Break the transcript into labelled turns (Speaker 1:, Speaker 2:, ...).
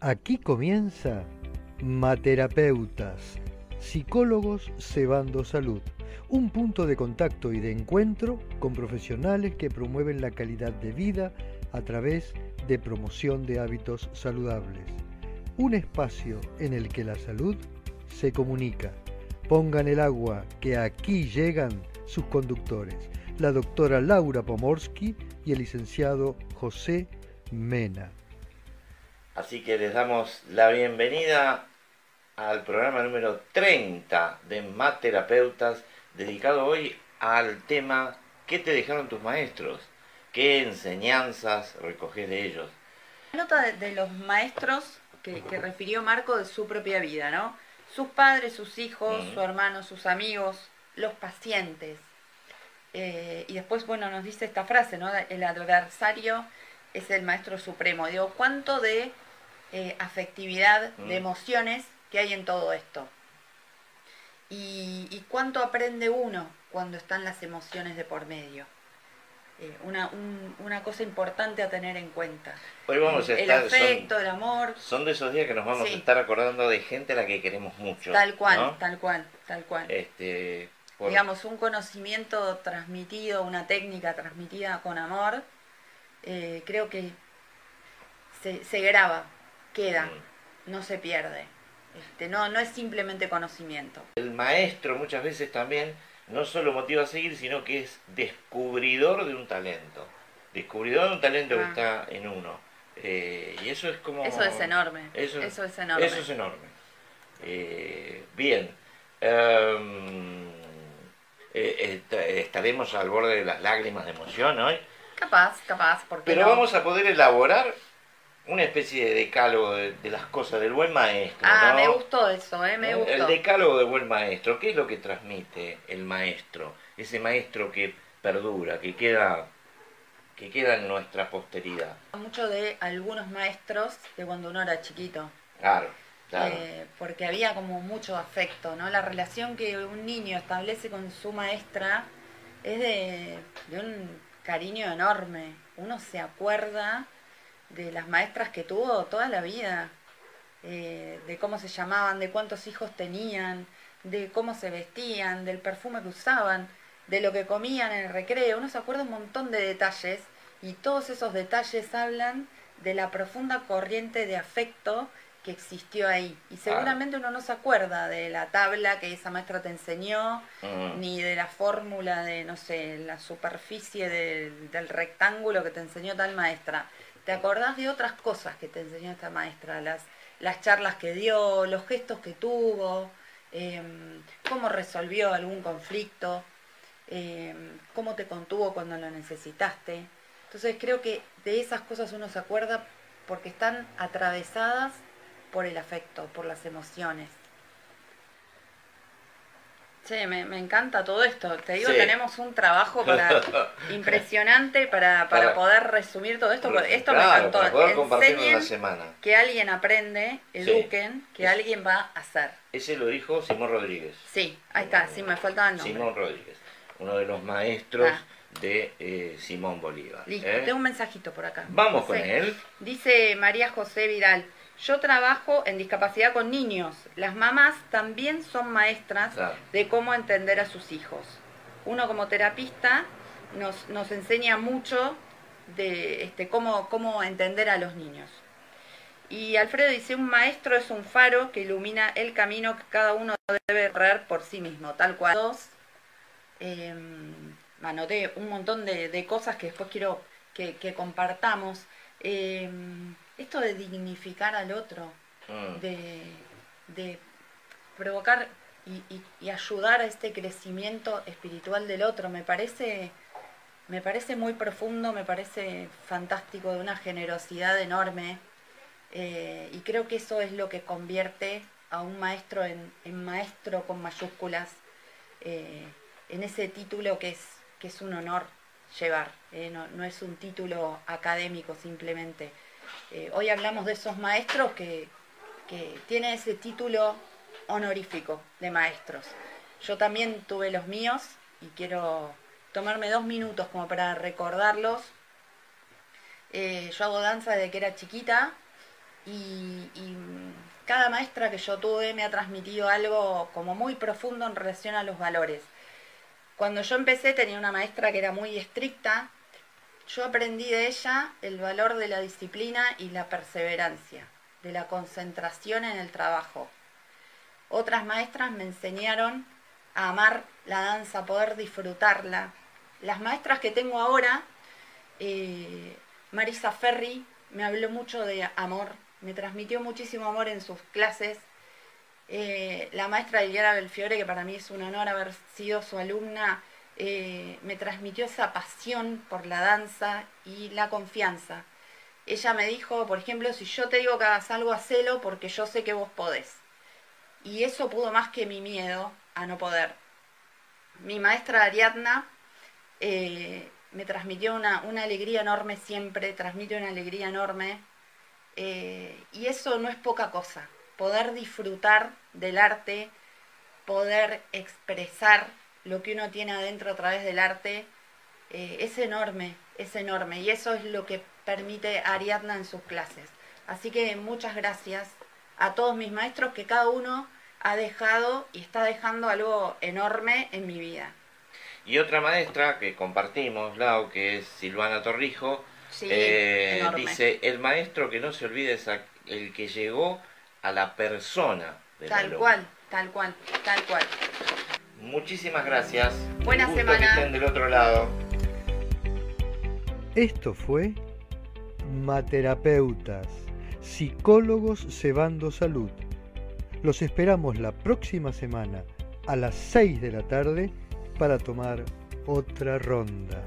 Speaker 1: Aquí comienza Materapeutas, psicólogos cebando salud, un punto de contacto y de encuentro con profesionales que promueven la calidad de vida a través de promoción de hábitos saludables. Un espacio en el que la salud se comunica. Pongan el agua que aquí llegan sus conductores, la doctora Laura Pomorsky y el licenciado José Mena.
Speaker 2: Así que les damos la bienvenida al programa número 30 de Materapeutas, dedicado hoy al tema ¿Qué te dejaron tus maestros? ¿Qué enseñanzas recoges de ellos?
Speaker 3: Nota de, los maestros que, refirió Marco de su propia vida, ¿no? Sus padres, sus hijos, sus hermanos, sus amigos, los pacientes. Eh, y después, bueno, nos dice esta frase, ¿no? El adversario es el maestro supremo. Digo, ¿cuánto de eh, afectividad, de mm. emociones que hay en todo esto. Y, cuánto aprende uno cuando están las emociones de por medio. Eh, una, una, cosa importante a tener en cuenta.
Speaker 2: Hoy vamos a
Speaker 3: el, afecto, el amor.
Speaker 2: Son de esos días que nos vamos a estar acordando de gente a la que queremos mucho.
Speaker 3: Tal cual, tal cual, tal cual.
Speaker 2: Este,
Speaker 3: Digamos, un conocimiento transmitido, una técnica transmitida con amor, eh, creo que se, se graba queda, no se pierde. Este, no, no es simplemente conocimiento.
Speaker 2: El maestro muchas veces también no solo motiva a seguir, sino que es descubridor de un talento. Descubridor de un talento que ah. está en uno. Eh, y eso es como...
Speaker 3: Eso es enorme.
Speaker 2: Eso,
Speaker 3: es enorme.
Speaker 2: Eso es enorme. Eh, bien. Em, eh, estaremos al borde de las lágrimas de emoción hoy.
Speaker 3: Capaz, capaz. Porque
Speaker 2: Pero vamos a poder elaborar una especie de decálogo de, las cosas del buen maestro.
Speaker 3: Ah, me gustó eso, ¿eh? me gustó.
Speaker 2: El decálogo del buen maestro, ¿qué es lo que transmite el maestro? Ese maestro que perdura, que queda que queda en nuestra posteridad.
Speaker 3: Mucho de algunos maestros de cuando uno era chiquito.
Speaker 2: Claro, claro.
Speaker 3: Eh, porque había como mucho afecto, ¿no? La relación que un niño establece con su maestra es de, de un cariño enorme. Uno se acuerda de las maestras que tuvo toda la vida, eh, de cómo se llamaban, de cuántos hijos tenían, de cómo se vestían, del perfume que usaban, de lo que comían en el recreo. Uno se acuerda un montón de detalles y todos esos detalles hablan de la profunda corriente de afecto que existió ahí. Y seguramente uno no se acuerda de la tabla que esa maestra te enseñó, mm. ni de la fórmula de, no sé, la superficie del rectángulo que te enseñó tal maestra te acordás de otras cosas que te enseñó esta maestra, las, las charlas que dio, los gestos que tuvo, em, cómo resolvió algún conflicto, em, cómo te contuvo cuando lo necesitaste. Entonces creo que de esas cosas uno se acuerda porque están atravesadas por el afecto, por las emociones. Sí, me, encanta todo esto. Te digo, tenemos un trabajo para impresionante para, para, poder resumir todo esto. Esto me encantó.
Speaker 2: Para poder compartirlo la semana.
Speaker 3: Que alguien aprende, eduquen, que alguien va a hacer.
Speaker 2: Ese lo dijo Simón Rodríguez.
Speaker 3: Sí, ahí está, sí, me faltaba el nombre.
Speaker 2: Simón Rodríguez, uno de los maestros ah. de eh, Simón Bolívar.
Speaker 3: Listo, ¿eh? tengo un mensajito por acá.
Speaker 2: Vamos con él.
Speaker 3: Dice María José Vidal. Yo trabajo en discapacidad con niños. Las mamás también son maestras de cómo entender a sus hijos. Uno como terapista nos, nos enseña mucho de este, cómo, cómo entender a los niños. Y Alfredo dice, un maestro es un faro que ilumina el camino que cada uno debe recorrer por sí mismo, tal cual. Dos, eh, anoté un montón de, cosas que después quiero que, compartamos. Em, esto de dignificar al otro, mm. de, provocar y, ayudar a este crecimiento espiritual del otro, me parece, me parece muy profundo, me parece fantástico, de una generosidad enorme. Eh, y creo que eso es lo que convierte a un maestro en, maestro con mayúsculas, eh, en ese título que es, que es un honor llevar, eh, no, no es un título académico simplemente. Eh, hoy hablamos de esos maestros que, que tienen ese título honorífico de maestros. Yo también tuve los míos y quiero tomarme dos minutos como para recordarlos. Eh, yo hago danza desde que era chiquita y, cada maestra que yo tuve me ha transmitido algo como muy profundo en relación a los valores. Cuando yo empecé tenía una maestra que era muy estricta, yo aprendí de ella el valor de la disciplina y la perseverancia, de la concentración en el trabajo. Otras maestras me enseñaron a amar la danza, a poder disfrutarla. Las maestras que tengo ahora, eh, Marisa Ferri me habló mucho de amor, me transmitió muchísimo amor en sus clases. Eh, la maestra Liliana Belfiore, que para mí es un honor haber sido su alumna, eh, me transmitió esa pasión por la danza y la confianza. Ella me dijo, por ejemplo, si yo te digo que hagas algo, hacelo porque yo sé que vos podés. Y eso pudo más que mi miedo a no poder. Mi maestra Ariadna eh, me transmitió una, alegría enorme siempre, transmite una alegría enorme. Y eso no es poca cosa. Poder disfrutar del arte, poder expresar lo que uno tiene adentro a través del arte, eh, es enorme, es enorme. Y eso es lo que permite Ariadna en sus clases. Así que muchas gracias a todos mis maestros que cada uno ha dejado y está dejando algo enorme en mi vida.
Speaker 2: Y otra maestra que compartimos, Lau, que es Silvana Torrijo, eh, dice, el maestro que no se olvide es el que llegó a la persona.
Speaker 3: tal cual, tal cual, tal cual.
Speaker 2: Muchísimas gracias.
Speaker 3: Buena semana.
Speaker 2: Que estén del otro lado.
Speaker 1: Esto fue Materapeutas, psicólogos cebando salud. Los esperamos la próxima semana a las 6 de la tarde para tomar otra ronda.